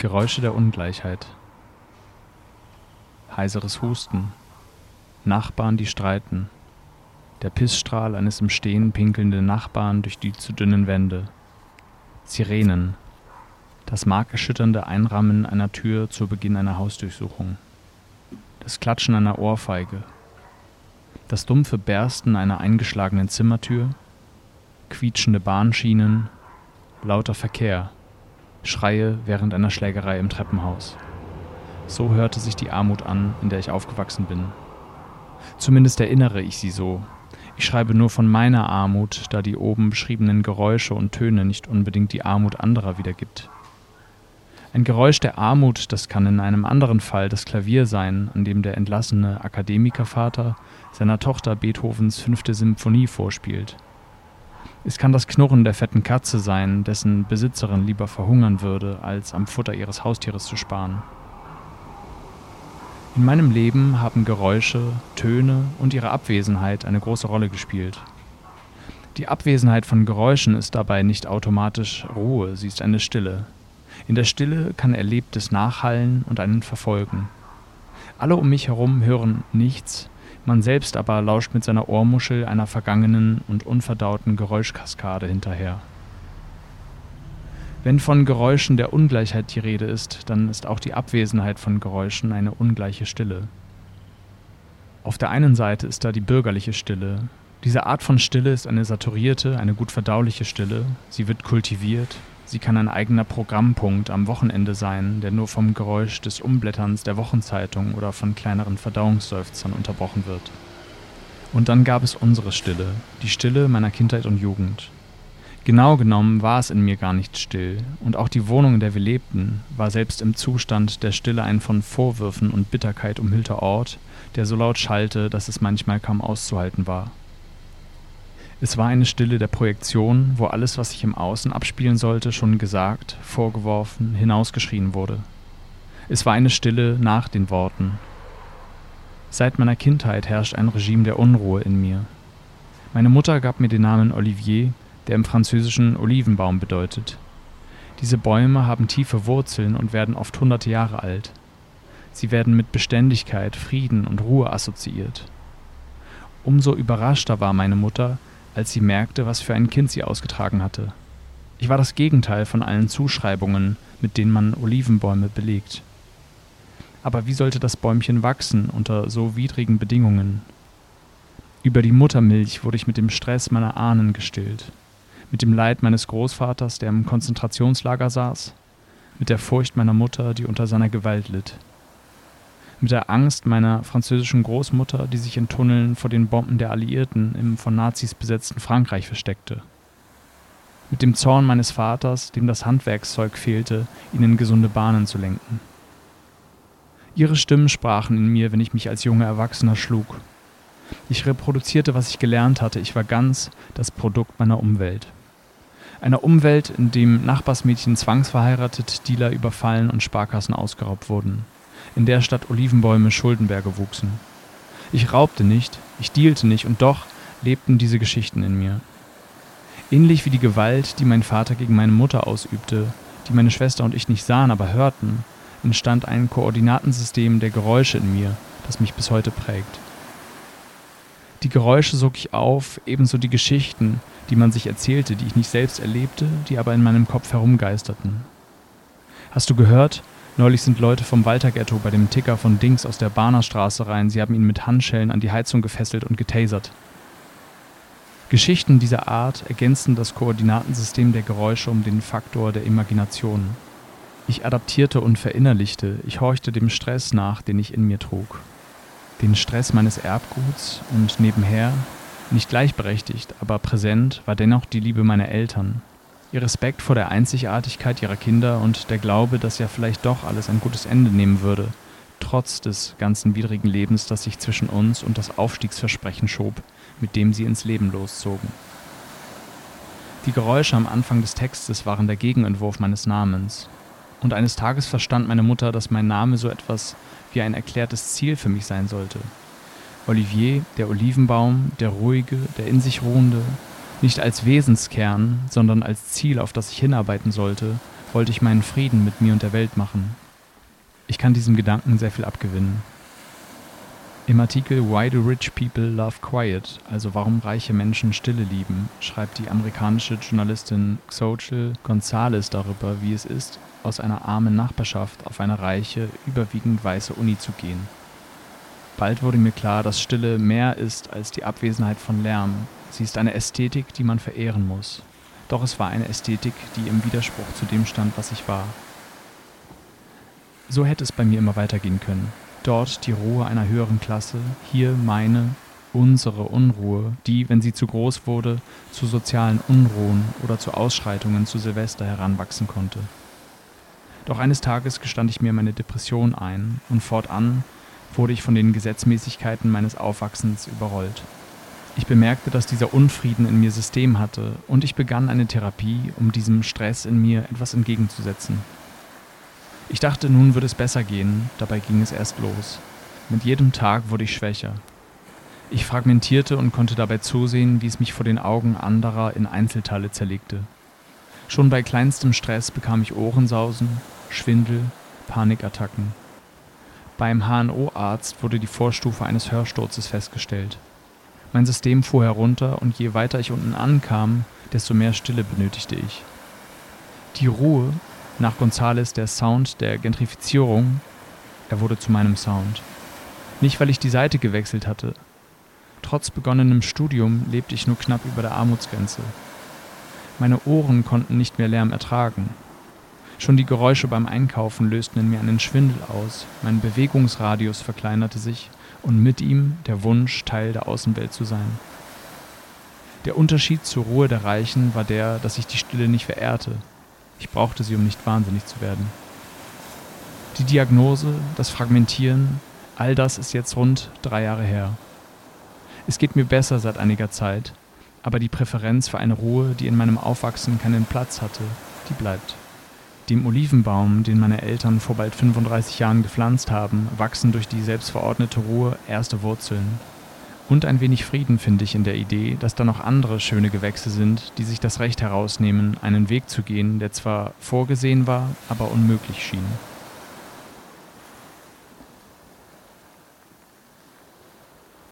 Geräusche der Ungleichheit. Heiseres Husten. Nachbarn, die streiten. Der Pissstrahl eines im Stehen pinkelnden Nachbarn durch die zu dünnen Wände. Sirenen. Das markerschütternde Einrammen einer Tür zu Beginn einer Hausdurchsuchung. Das Klatschen einer Ohrfeige. Das dumpfe Bersten einer eingeschlagenen Zimmertür. Quietschende Bahnschienen. Lauter Verkehr. Schreie während einer Schlägerei im Treppenhaus. So hörte sich die Armut an, in der ich aufgewachsen bin. Zumindest erinnere ich sie so. Ich schreibe nur von meiner Armut, da die oben beschriebenen Geräusche und Töne nicht unbedingt die Armut anderer wiedergibt. Ein Geräusch der Armut, das kann in einem anderen Fall das Klavier sein, an dem der entlassene Akademikervater seiner Tochter Beethovens fünfte Symphonie vorspielt. Es kann das Knurren der fetten Katze sein, dessen Besitzerin lieber verhungern würde, als am Futter ihres Haustieres zu sparen. In meinem Leben haben Geräusche, Töne und ihre Abwesenheit eine große Rolle gespielt. Die Abwesenheit von Geräuschen ist dabei nicht automatisch Ruhe, sie ist eine Stille. In der Stille kann Erlebtes nachhallen und einen verfolgen. Alle um mich herum hören nichts, man selbst aber lauscht mit seiner Ohrmuschel einer vergangenen und unverdauten Geräuschkaskade hinterher. Wenn von Geräuschen der Ungleichheit die Rede ist, dann ist auch die Abwesenheit von Geräuschen eine ungleiche Stille. Auf der einen Seite ist da die bürgerliche Stille. Diese Art von Stille ist eine saturierte, eine gut verdauliche Stille. Sie wird kultiviert, Sie kann ein eigener Programmpunkt am Wochenende sein, der nur vom Geräusch des Umblätterns der Wochenzeitung oder von kleineren Verdauungsseufzern unterbrochen wird. Und dann gab es unsere Stille, die Stille meiner Kindheit und Jugend. Genau genommen war es in mir gar nicht still, und auch die Wohnung, in der wir lebten, war selbst im Zustand der Stille ein von Vorwürfen und Bitterkeit umhüllter Ort, der so laut schallte, dass es manchmal kaum auszuhalten war. Es war eine Stille der Projektion, wo alles, was sich im Außen abspielen sollte, schon gesagt, vorgeworfen, hinausgeschrien wurde. Es war eine Stille nach den Worten. Seit meiner Kindheit herrscht ein Regime der Unruhe in mir. Meine Mutter gab mir den Namen Olivier, der im Französischen Olivenbaum bedeutet. Diese Bäume haben tiefe Wurzeln und werden oft hunderte Jahre alt. Sie werden mit Beständigkeit, Frieden und Ruhe assoziiert. Umso überraschter war meine Mutter, als sie merkte, was für ein Kind sie ausgetragen hatte. Ich war das Gegenteil von allen Zuschreibungen, mit denen man Olivenbäume belegt. Aber wie sollte das Bäumchen wachsen unter so widrigen Bedingungen? Über die Muttermilch wurde ich mit dem Stress meiner Ahnen gestillt, mit dem Leid meines Großvaters, der im Konzentrationslager saß, mit der Furcht meiner Mutter, die unter seiner Gewalt litt mit der Angst meiner französischen Großmutter, die sich in Tunneln vor den Bomben der Alliierten im von Nazis besetzten Frankreich versteckte. Mit dem Zorn meines Vaters, dem das Handwerkszeug fehlte, ihn in gesunde Bahnen zu lenken. Ihre Stimmen sprachen in mir, wenn ich mich als junger Erwachsener schlug. Ich reproduzierte, was ich gelernt hatte, ich war ganz das Produkt meiner Umwelt. Einer Umwelt, in dem Nachbarsmädchen zwangsverheiratet, Dealer überfallen und Sparkassen ausgeraubt wurden in der Stadt Olivenbäume Schuldenberge wuchsen. Ich raubte nicht, ich dealte nicht, und doch lebten diese Geschichten in mir. Ähnlich wie die Gewalt, die mein Vater gegen meine Mutter ausübte, die meine Schwester und ich nicht sahen, aber hörten, entstand ein Koordinatensystem der Geräusche in mir, das mich bis heute prägt. Die Geräusche sog ich auf, ebenso die Geschichten, die man sich erzählte, die ich nicht selbst erlebte, die aber in meinem Kopf herumgeisterten. Hast du gehört, Neulich sind Leute vom Walter-Ghetto bei dem Ticker von Dings aus der Bahnerstraße rein. Sie haben ihn mit Handschellen an die Heizung gefesselt und getasert. Geschichten dieser Art ergänzten das Koordinatensystem der Geräusche um den Faktor der Imagination. Ich adaptierte und verinnerlichte, ich horchte dem Stress nach, den ich in mir trug. Den Stress meines Erbguts und nebenher, nicht gleichberechtigt, aber präsent, war dennoch die Liebe meiner Eltern, ihr Respekt vor der Einzigartigkeit ihrer Kinder und der Glaube, dass ja vielleicht doch alles ein gutes Ende nehmen würde, trotz des ganzen widrigen Lebens, das sich zwischen uns und das Aufstiegsversprechen schob, mit dem sie ins Leben loszogen. Die Geräusche am Anfang des Textes waren der Gegenentwurf meines Namens. Und eines Tages verstand meine Mutter, dass mein Name so etwas wie ein erklärtes Ziel für mich sein sollte. Olivier, der Olivenbaum, der ruhige, der in sich ruhende, nicht als Wesenskern, sondern als Ziel, auf das ich hinarbeiten sollte, wollte ich meinen Frieden mit mir und der Welt machen. Ich kann diesem Gedanken sehr viel abgewinnen. Im Artikel Why do Rich People Love Quiet, also warum reiche Menschen Stille lieben, schreibt die amerikanische Journalistin Xochitl Gonzalez darüber, wie es ist, aus einer armen Nachbarschaft auf eine reiche, überwiegend weiße Uni zu gehen. Bald wurde mir klar, dass Stille mehr ist als die Abwesenheit von Lärm. Sie ist eine Ästhetik, die man verehren muss. Doch es war eine Ästhetik, die im Widerspruch zu dem stand, was ich war. So hätte es bei mir immer weitergehen können. Dort die Ruhe einer höheren Klasse, hier meine, unsere Unruhe, die, wenn sie zu groß wurde, zu sozialen Unruhen oder zu Ausschreitungen zu Silvester heranwachsen konnte. Doch eines Tages gestand ich mir meine Depression ein und fortan wurde ich von den Gesetzmäßigkeiten meines Aufwachsens überrollt. Ich bemerkte, dass dieser Unfrieden in mir System hatte und ich begann eine Therapie, um diesem Stress in mir etwas entgegenzusetzen. Ich dachte, nun würde es besser gehen, dabei ging es erst los. Mit jedem Tag wurde ich schwächer. Ich fragmentierte und konnte dabei zusehen, wie es mich vor den Augen anderer in Einzelteile zerlegte. Schon bei kleinstem Stress bekam ich Ohrensausen, Schwindel, Panikattacken. Beim HNO-Arzt wurde die Vorstufe eines Hörsturzes festgestellt. Mein System fuhr herunter und je weiter ich unten ankam, desto mehr Stille benötigte ich. Die Ruhe, nach Gonzales der Sound der Gentrifizierung, er wurde zu meinem Sound. Nicht, weil ich die Seite gewechselt hatte. Trotz begonnenem Studium lebte ich nur knapp über der Armutsgrenze. Meine Ohren konnten nicht mehr Lärm ertragen. Schon die Geräusche beim Einkaufen lösten in mir einen Schwindel aus, mein Bewegungsradius verkleinerte sich und mit ihm der Wunsch, Teil der Außenwelt zu sein. Der Unterschied zur Ruhe der Reichen war der, dass ich die Stille nicht verehrte, ich brauchte sie, um nicht wahnsinnig zu werden. Die Diagnose, das Fragmentieren, all das ist jetzt rund drei Jahre her. Es geht mir besser seit einiger Zeit, aber die Präferenz für eine Ruhe, die in meinem Aufwachsen keinen Platz hatte, die bleibt. Dem Olivenbaum, den meine Eltern vor bald 35 Jahren gepflanzt haben, wachsen durch die selbstverordnete Ruhe erste Wurzeln. Und ein wenig Frieden finde ich in der Idee, dass da noch andere schöne Gewächse sind, die sich das Recht herausnehmen, einen Weg zu gehen, der zwar vorgesehen war, aber unmöglich schien.